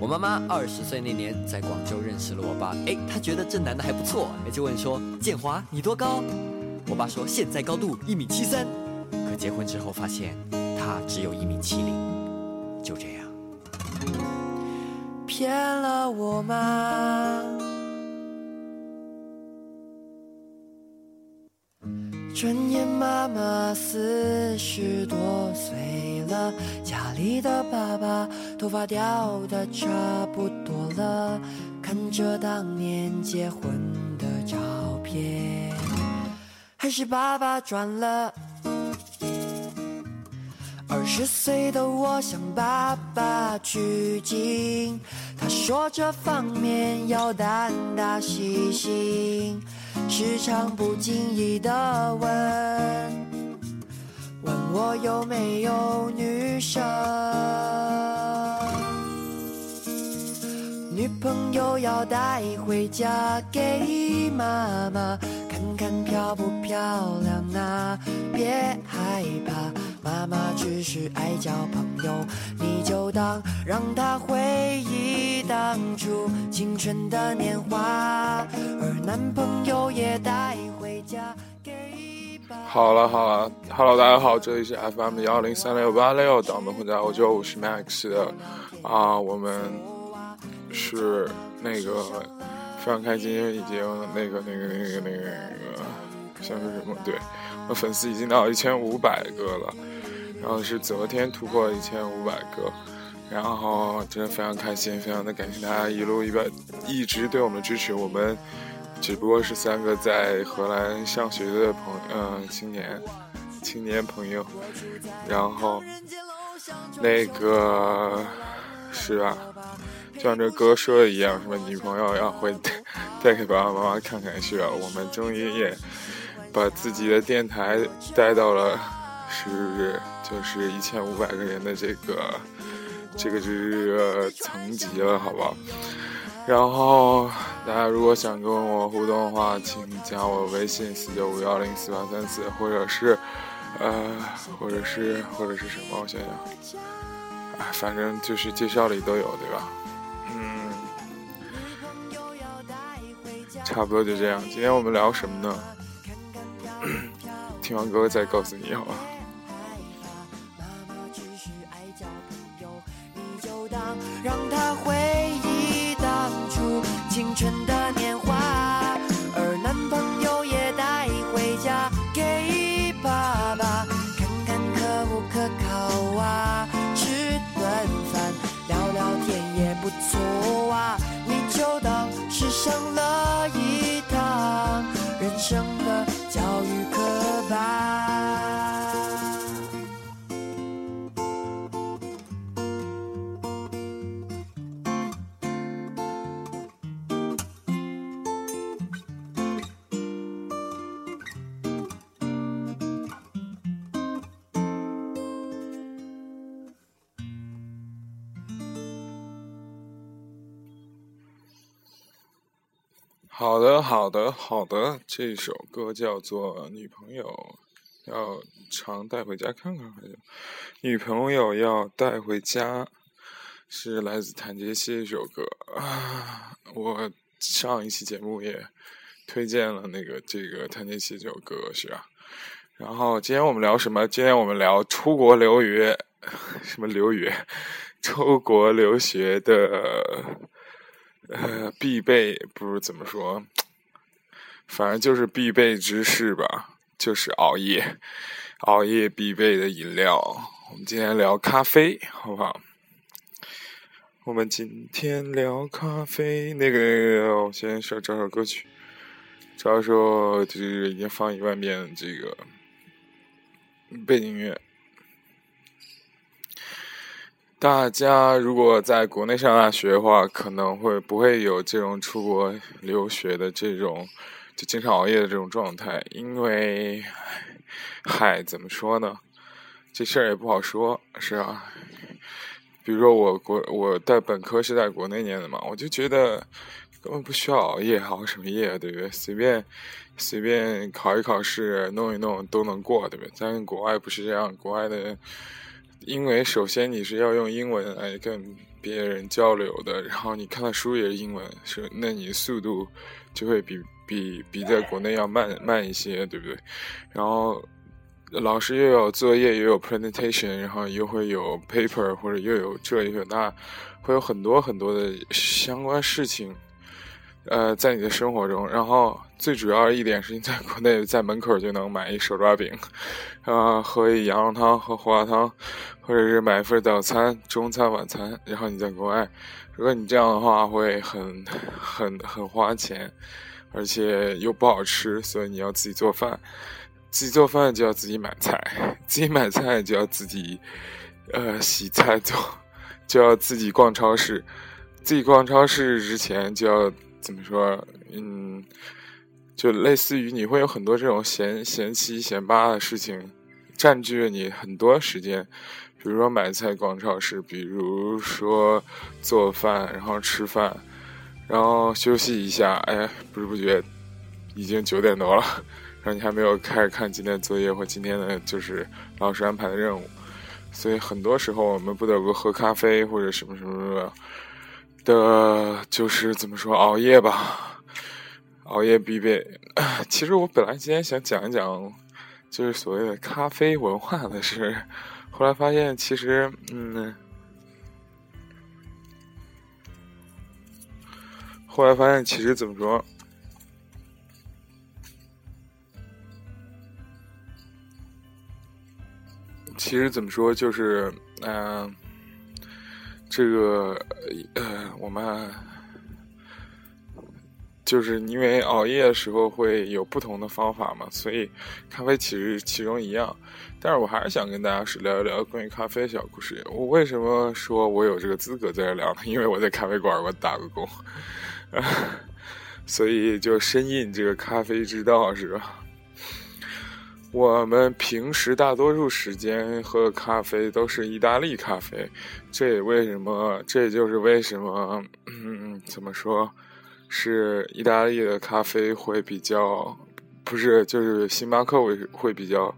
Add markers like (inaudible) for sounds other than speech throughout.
我妈妈二十岁那年在广州认识了我爸，哎，她觉得这男的还不错，就问说：“建华，你多高？”我爸说：“现在高度一米七三。”可结婚之后发现他只有一米七零，就这样骗了我吗？转眼妈妈四十多岁了，家里的爸爸头发掉的差不多了，看着当年结婚的照片，还是爸爸赚了。二十岁的我向爸爸取经，他说这方面要胆大细心。时常不经意的问，问我有没有女生，女朋友要带回家给妈妈看看漂不漂亮啊？别害怕，妈妈只是爱交朋友，你就当让她回忆当初青春的年华。而男朋友也带回家好了好了，Hello，大家好，这里是 FM 幺零三六八六，岛们混在欧洲，我是 Max 的啊，我们是那个非常开心，因为已经那个那个那个那个那个像是什么？对，我粉丝已经到一千五百个了，然后是昨天突破一千五百个。然后真的非常开心，非常的感谢大家一路一边一直对我们的支持。我们只不过是三个在荷兰上学的朋嗯青年青年朋友，然后那个是啊，就像这歌说的一样，什么女朋友要回带给爸爸妈妈看看，是吧？我们终于也把自己的电台带到了是就是一千五百个人的这个。这个是层级了，好不好？然后大家如果想跟我互动的话，请加我微信四九五幺零四八三四，或者是，呃，或者是或者是什么？我想想，哎，反正就是介绍里都有，对吧？嗯，差不多就这样。今天我们聊什么呢？(coughs) 听完歌再告诉你，好吧？让他回忆当初青春的年华，而男朋友也带回家给爸爸，看看可不可靠啊？吃顿饭，聊聊天也不错啊。你就当是上了一趟人生。好的，好的，好的。这首歌叫做《女朋友》，要常带回家看看。还是女朋友要带回家，是来自谭杰希一首歌。我上一期节目也推荐了那个这个谭杰希这首歌，是吧？然后今天我们聊什么？今天我们聊出国留学，(laughs) 什么留学？出国留学的。呃，必备不是怎么说，反正就是必备知识吧，就是熬夜，熬夜必备的饮料。我们今天聊咖啡，好不好？我们今天聊咖啡，那个我先说找首歌曲，找首就是已经放一万遍这个背景音乐。大家如果在国内上大学的话，可能会不会有这种出国留学的这种，就经常熬夜的这种状态？因为，嗨，怎么说呢？这事儿也不好说，是啊。比如说我国我在本科是在国内念的嘛，我就觉得根本不需要熬夜，熬什么夜，对不对？随便随便考一考试，弄一弄都能过，对不对？但国外不是这样，国外的。因为首先你是要用英文来跟别人交流的，然后你看的书也是英文，是那你速度就会比比比在国内要慢慢一些，对不对？然后老师又有作业，又有 presentation，然后又会有 paper，或者又有这又有那，会有很多很多的相关事情。呃，在你的生活中，然后最主要一点是你在国内在门口就能买一手抓饼，啊，喝一羊肉汤，喝胡辣汤，或者是买一份早餐、中餐、晚餐。然后你在国外，如果你这样的话，会很很很花钱，而且又不好吃，所以你要自己做饭。自己做饭就要自己买菜，自己买菜就要自己呃洗菜做，就要自己逛超市。自己逛超市之前就要。怎么说？嗯，就类似于你会有很多这种闲闲七闲八的事情，占据了你很多时间。比如说买菜、逛超市，比如说做饭，然后吃饭，然后休息一下。哎，不知不觉已经九点多了，然后你还没有开始看今天作业或今天的就是老师安排的任务。所以很多时候我们不得不喝咖啡或者什么什么什么。的就是怎么说熬夜吧，熬夜必备。(clears throat) 其实我本来今天想讲一讲，就是所谓的咖啡文化的事，后来发现其实，嗯，后来发现其实怎么说，其实怎么说就是，嗯。这个呃，我们就是因为熬夜的时候会有不同的方法嘛，所以咖啡其实其中一样。但是我还是想跟大家是聊一聊关于咖啡小故事。我为什么说我有这个资格在这聊呢？因为我在咖啡馆我打过工，(laughs) 所以就深印这个咖啡之道，是吧？我们平时大多数时间喝咖啡都是意大利咖啡，这也为什么？这也就是为什么？嗯，怎么说？是意大利的咖啡会比较，不是？就是星巴克会会比较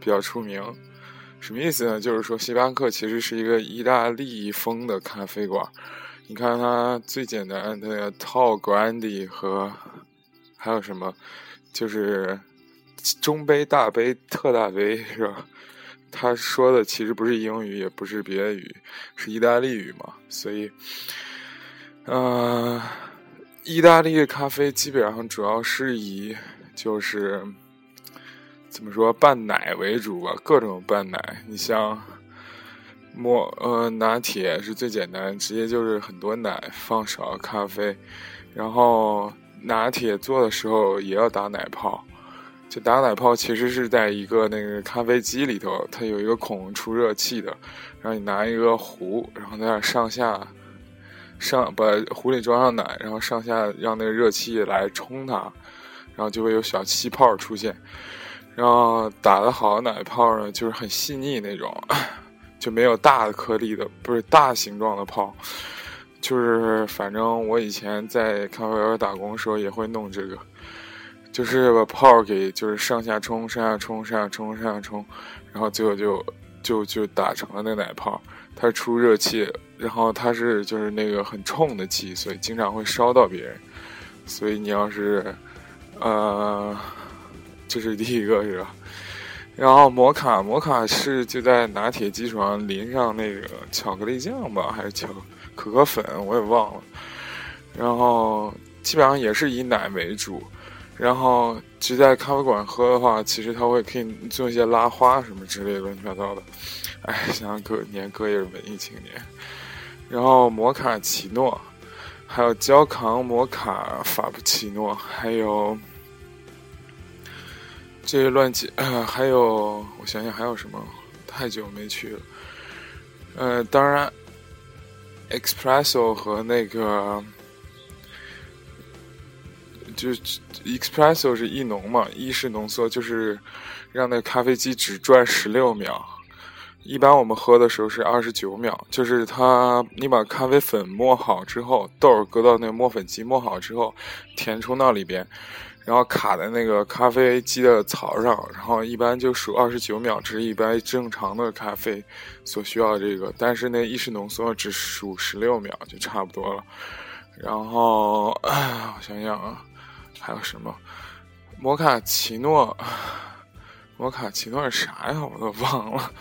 比较出名。什么意思呢？就是说，星巴克其实是一个意大利风的咖啡馆。你看它最简单的套 Grande 和还有什么？就是。中杯、大杯、特大杯是吧？他说的其实不是英语，也不是别的语，是意大利语嘛。所以，呃，意大利的咖啡基本上主要是以就是怎么说拌奶为主吧，各种拌奶。你像莫呃拿铁是最简单，直接就是很多奶放少咖啡，然后拿铁做的时候也要打奶泡。就打奶泡其实是在一个那个咖啡机里头，它有一个孔出热气的，然后你拿一个壶，然后在那上下上把壶里装上奶，然后上下让那个热气来冲它，然后就会有小气泡出现。然后打的好的奶泡呢，就是很细腻那种，就没有大的颗粒的，不是大形状的泡。就是反正我以前在咖啡馆打工的时候也会弄这个。就是把泡给就是上下冲上下冲上下冲上下冲，然后最后就就就打成了那奶泡。它出热气，然后它是就是那个很冲的气，所以经常会烧到别人。所以你要是呃，(laughs) 这是第一个是吧？然后摩卡摩卡是就在拿铁基础上淋上那个巧克力酱吧，还是巧可可粉？我也忘了。然后基本上也是以奶为主。然后，就在咖啡馆喝的话，其实他会可以做一些拉花什么之类乱七八糟的。哎，想想哥，年哥也是文艺青年。然后摩卡奇诺，还有焦糖摩卡法布奇诺，还有这些乱七，还有我想想还有什么？太久没去了。呃，当然，espresso 和那个。就 espresso 是意浓嘛，意式浓缩就是让那咖啡机只转十六秒。一般我们喝的时候是二十九秒，就是它你把咖啡粉磨好之后，豆儿搁到那个磨粉机磨好之后，填充到里边，然后卡在那个咖啡机的槽上，然后一般就数二十九秒，这是一般正常的咖啡所需要这个，但是那意式浓缩只数十六秒就差不多了。然后我想想啊，还有什么？摩卡奇诺，摩卡奇诺是啥呀？我都忘了，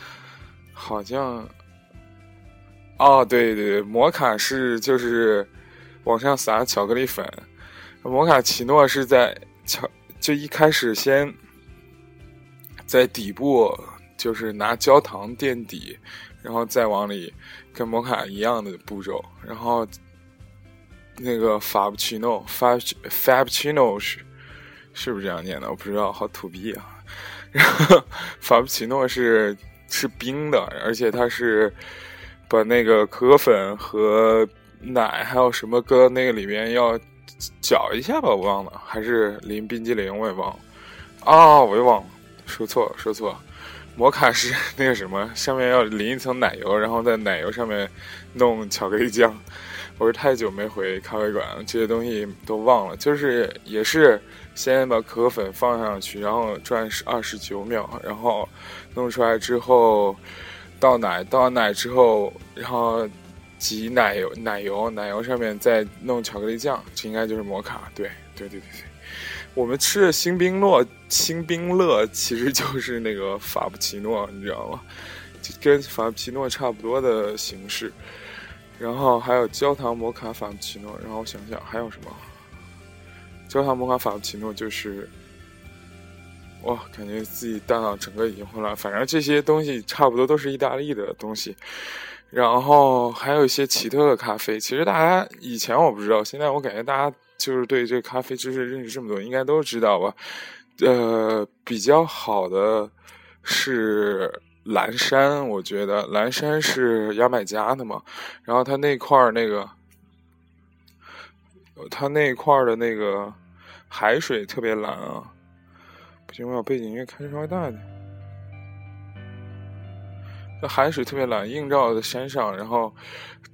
好像。哦，对对对，摩卡是就是往上撒巧克力粉，摩卡奇诺是在巧就一开始先在底部就是拿焦糖垫底，然后再往里跟摩卡一样的步骤，然后那个法布奇诺法法布奇诺是是不是这样念的？我不知道，好土逼啊！(laughs) 然后法布奇诺是是冰的，而且它是。把那个可可粉和奶还有什么搁到那个里面要搅一下吧，我忘了，还是淋冰激凌，我也忘了。啊，我也忘了，说错了，说错了。摩卡是那个什么，上面要淋一层奶油，然后在奶油上面弄巧克力酱。我是太久没回咖啡馆了，这些东西都忘了。就是也是先把可可粉放上去，然后转二十九秒，然后弄出来之后。倒奶，倒完奶之后，然后挤奶油，奶油，奶油上面再弄巧克力酱，这应该就是摩卡。对，对，对，对，对。我们吃的星冰乐，星冰乐其实就是那个法布奇诺，你知道吗？就跟法布奇诺差不多的形式。然后还有焦糖摩卡法布奇诺，然后我想想还有什么？焦糖摩卡法布奇诺就是。哇，感觉自己大脑整个已经混乱。反正这些东西差不多都是意大利的东西，然后还有一些奇特的咖啡。其实大家以前我不知道，现在我感觉大家就是对这咖啡知识认识这么多，应该都知道吧？呃，比较好的是蓝山，我觉得蓝山是牙买加的嘛，然后它那块儿那个，它那块儿的那个海水特别蓝啊。不行，我把背景音乐开稍微大一点。那海水特别蓝，映照在山上，然后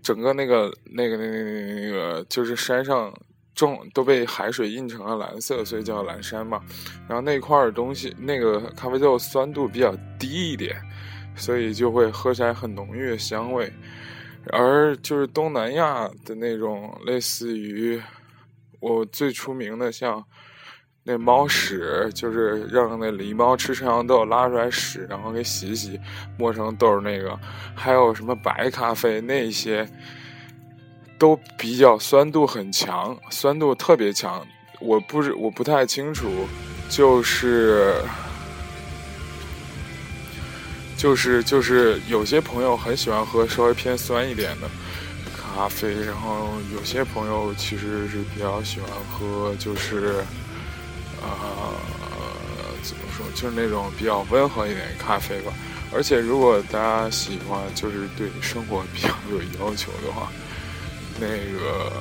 整个那个、那个、那、那、那、那个，就是山上种都被海水映成了蓝色，所以叫蓝山嘛。然后那块儿东西，那个咖啡豆酸度比较低一点，所以就会喝起来很浓郁的香味。而就是东南亚的那种，类似于我最出名的像。那猫屎就是让那狸猫吃山羊豆拉出来屎，然后给洗洗，磨成豆那个，还有什么白咖啡那些，都比较酸度很强，酸度特别强。我不是我不太清楚，就是就是就是有些朋友很喜欢喝稍微偏酸一点的咖啡，然后有些朋友其实是比较喜欢喝就是。呃，怎么说，就是那种比较温和一点的咖啡吧。而且，如果大家喜欢，就是对生活比较有要求的话，那个，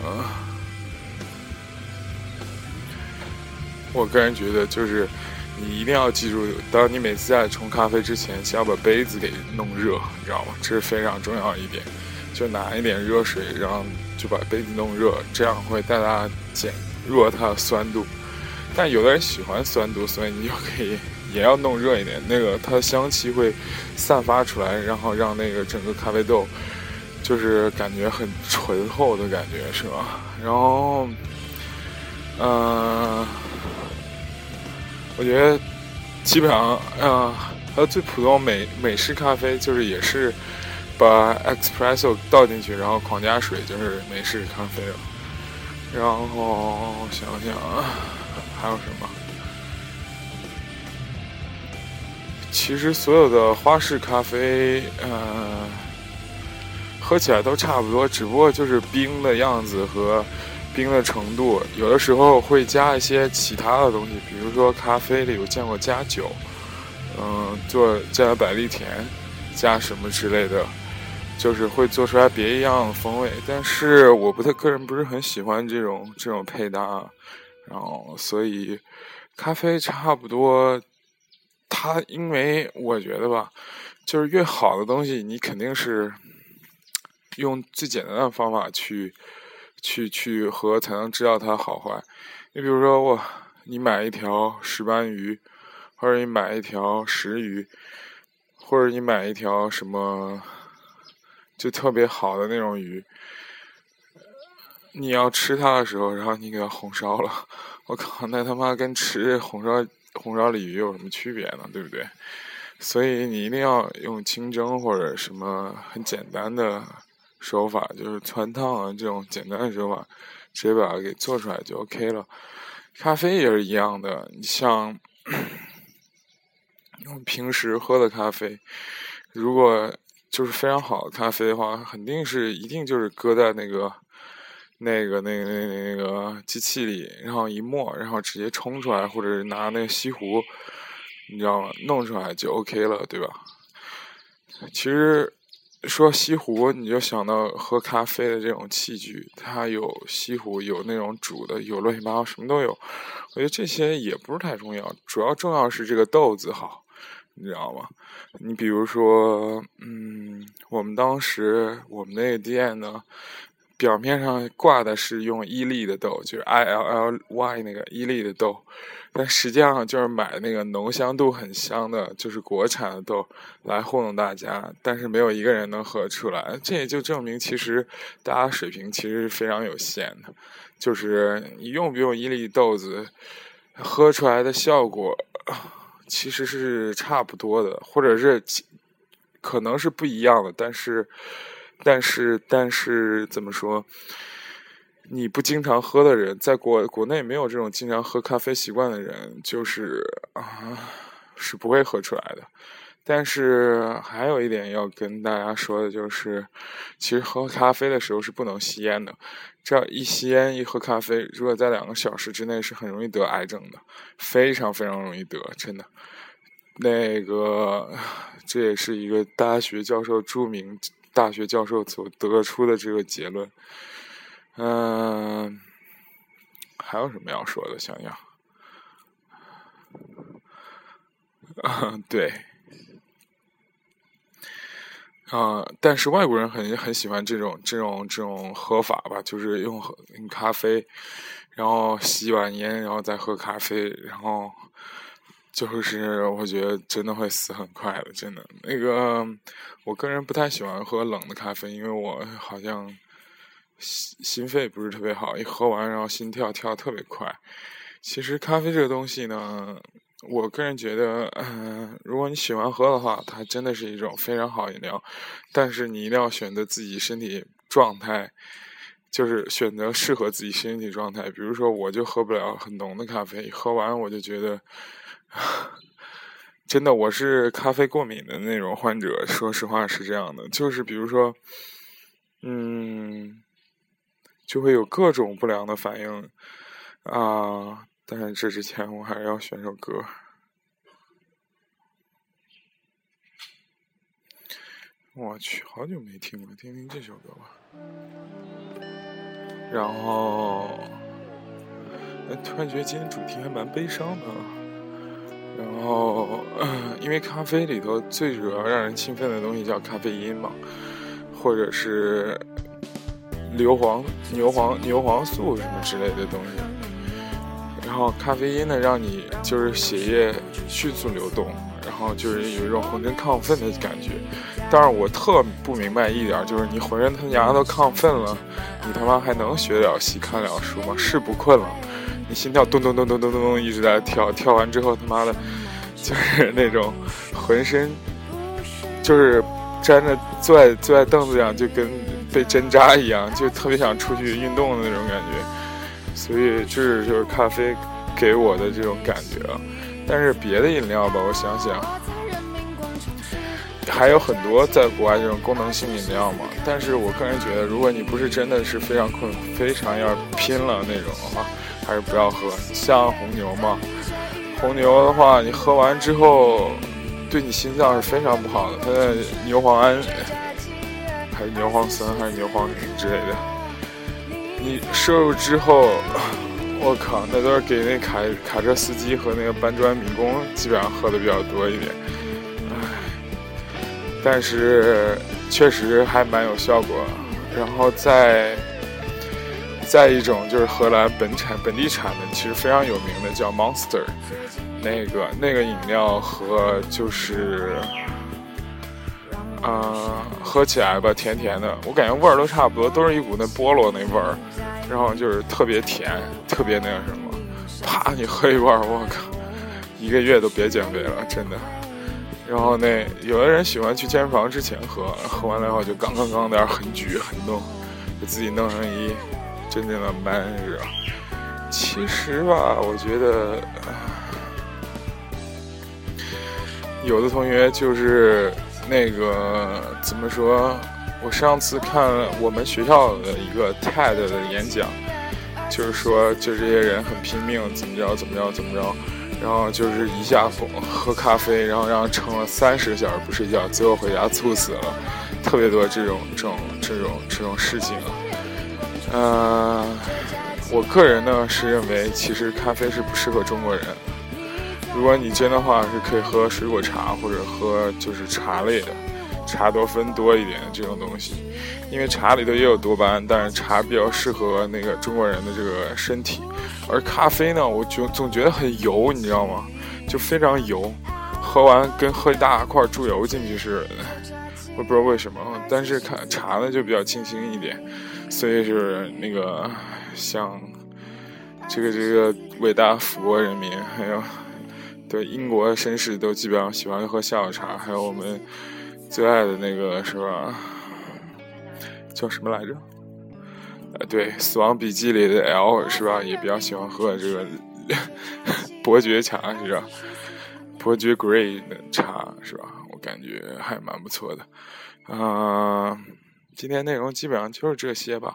我个人觉得，就是你一定要记住，当你每次在冲咖啡之前，先要把杯子给弄热，你知道吗？这是非常重要一点。就拿一点热水，然后就把杯子弄热，这样会大大减弱它的酸度。但有的人喜欢酸度，所以你就可以也要弄热一点，那个它的香气会散发出来，然后让那个整个咖啡豆就是感觉很醇厚的感觉，是吧？然后，嗯，我觉得基本上，啊，还有最普通美美式咖啡，就是也是把 espresso 倒进去，然后狂加水，就是美式咖啡了。然后想想啊。还有什么？其实所有的花式咖啡，呃，喝起来都差不多，只不过就是冰的样子和冰的程度。有的时候会加一些其他的东西，比如说咖啡里我见过加酒，嗯，做加百利甜，加什么之类的，就是会做出来别一样的风味。但是我不太个人不是很喜欢这种这种配搭。然后，所以咖啡差不多，它因为我觉得吧，就是越好的东西，你肯定是用最简单的方法去去去喝，才能知道它好坏。你比如说，我你买一条石斑鱼，或者你买一条石鱼，或者你买一条什么就特别好的那种鱼，你要吃它的时候，然后你给它红烧了，我靠，那他妈跟吃红烧红烧鲤鱼有什么区别呢？对不对？所以你一定要用清蒸或者什么很简单的手法，就是汆烫啊这种简单的手法，直接把它给做出来就 OK 了。咖啡也是一样的，你像用平时喝的咖啡，如果就是非常好的咖啡的话，肯定是一定就是搁在那个那个那个那个那个机器里，然后一磨，然后直接冲出来，或者是拿那个西壶，你知道吗？弄出来就 OK 了，对吧？其实。说西湖，你就想到喝咖啡的这种器具，它有西湖，有那种煮的，有乱七八糟，什么都有。我觉得这些也不是太重要，主要重要是这个豆子好，你知道吗？你比如说，嗯，我们当时我们那个店呢，表面上挂的是用伊利的豆，就是 I L L Y 那个伊利的豆。但实际上就是买那个浓香度很香的，就是国产的豆来糊弄大家，但是没有一个人能喝出来。这也就证明，其实大家水平其实是非常有限的。就是你用不用伊利豆子，喝出来的效果其实是差不多的，或者是可能是不一样的。但是，但是，但是怎么说？你不经常喝的人，在国国内没有这种经常喝咖啡习惯的人，就是啊，是不会喝出来的。但是还有一点要跟大家说的就是，其实喝咖啡的时候是不能吸烟的。这样一吸烟一喝咖啡，如果在两个小时之内是很容易得癌症的，非常非常容易得，真的。那个这也是一个大学教授著名大学教授所得出的这个结论。嗯，还有什么要说的？想想，(laughs) 对，啊，但是外国人很很喜欢这种这种这种喝法吧，就是用用咖啡，然后吸完烟，然后再喝咖啡，然后就是我觉得真的会死很快的，真的。那个，我个人不太喜欢喝冷的咖啡，因为我好像。心心肺不是特别好，一喝完然后心跳跳特别快。其实咖啡这个东西呢，我个人觉得，嗯，如果你喜欢喝的话，它真的是一种非常好饮料。但是你一定要选择自己身体状态，就是选择适合自己身体状态。比如说，我就喝不了很浓的咖啡，喝完我就觉得，(laughs) 真的我是咖啡过敏的那种患者。说实话是这样的，就是比如说，嗯。就会有各种不良的反应啊！但是这之前我还是要选首歌。我去，好久没听了，听听这首歌吧。然后，哎，突然觉得今天主题还蛮悲伤的。然后，因为咖啡里头最主要让人兴奋的东西叫咖啡因嘛，或者是。硫磺、牛磺、牛磺素什么之类的东西，然后咖啡因呢，让你就是血液迅速流动，然后就是有一种浑身亢奋的感觉。但是我特不明白一点，就是你浑身他娘的都亢奋了，你他妈还能学了习、看了书吗？是不困了？你心跳咚咚咚咚咚咚咚一直在跳，跳完之后他妈的，就是那种浑身就是粘着坐在坐在凳子上就跟。被针扎一样，就特别想出去运动的那种感觉，所以这就是咖啡给我的这种感觉。但是别的饮料吧，我想想，还有很多在国外这种功能性饮料嘛。但是我个人觉得，如果你不是真的是非常困、非常要拼了那种的话，还是不要喝。像红牛嘛，红牛的话，你喝完之后，对你心脏是非常不好的，它的牛磺胺。牛磺酸，还是牛磺什么之类的？你摄入之后，我靠，那都是给那卡卡车司机和那个搬砖民工基本上喝的比较多一点。唉，但是确实还蛮有效果。然后再再一种就是荷兰本产本地产的，其实非常有名的叫 Monster，那个那个饮料和就是，嗯，喝起来吧甜甜的，我感觉味儿都差不多，都是一股那菠萝那味儿，然后就是特别甜，特别那个什么，啪你喝一罐，我靠，一个月都别减肥了，真的。然后那有的人喜欢去健身房之前喝，喝完了以后就刚刚刚点很举很弄，给自己弄成一真正的 man 是吧？其实吧，我觉得有的同学就是那个怎么说？我上次看我们学校的一个 TED 的演讲，就是说就这些人很拼命，怎么着怎么着怎么着。然后就是一下喝喝咖啡，然后让撑了三十个小时不睡觉，最后回家猝死了，特别多这种这种这种这种事情。嗯，我个人呢是认为，其实咖啡是不适合中国人。如果你真的话，是可以喝水果茶或者喝就是茶类的。茶多酚多一点这种东西，因为茶里头也有多巴胺，但是茶比较适合那个中国人的这个身体，而咖啡呢，我就总觉得很油，你知道吗？就非常油，喝完跟喝一大块猪油进去似的，我不知道为什么。但是看茶呢就比较清新一点，所以是那个像这个这个伟大法国人民，还有对英国绅士都基本上喜欢喝下午茶，还有我们。最爱的那个是吧？叫什么来着？呃，对，《死亡笔记》里的 L 是吧？也比较喜欢喝这个 (laughs) 伯爵茶是吧？伯爵 Grey 的茶是吧？我感觉还蛮不错的。嗯，今天内容基本上就是这些吧。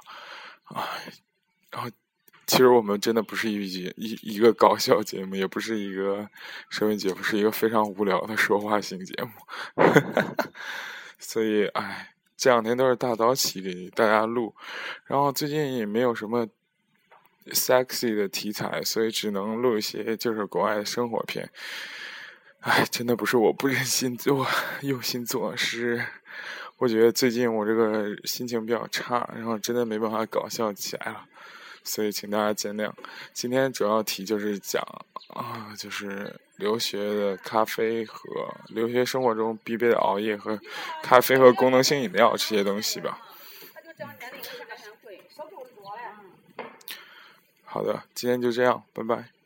啊，然后。其实我们真的不是一一一一个搞笑节目，也不是一个声音节目，是一个非常无聊的说话型节目。(laughs) 所以，哎，这两天都是大早起给大家录，然后最近也没有什么 sexy 的题材，所以只能录一些就是国外的生活片。哎，真的不是我不忍心做，用心做，是我觉得最近我这个心情比较差，然后真的没办法搞笑起来了。所以，请大家见谅。今天主要题就是讲啊，就是留学的咖啡和留学生活中必备的熬夜和咖啡和功能性饮料这些东西吧。好的，今天就这样，拜拜。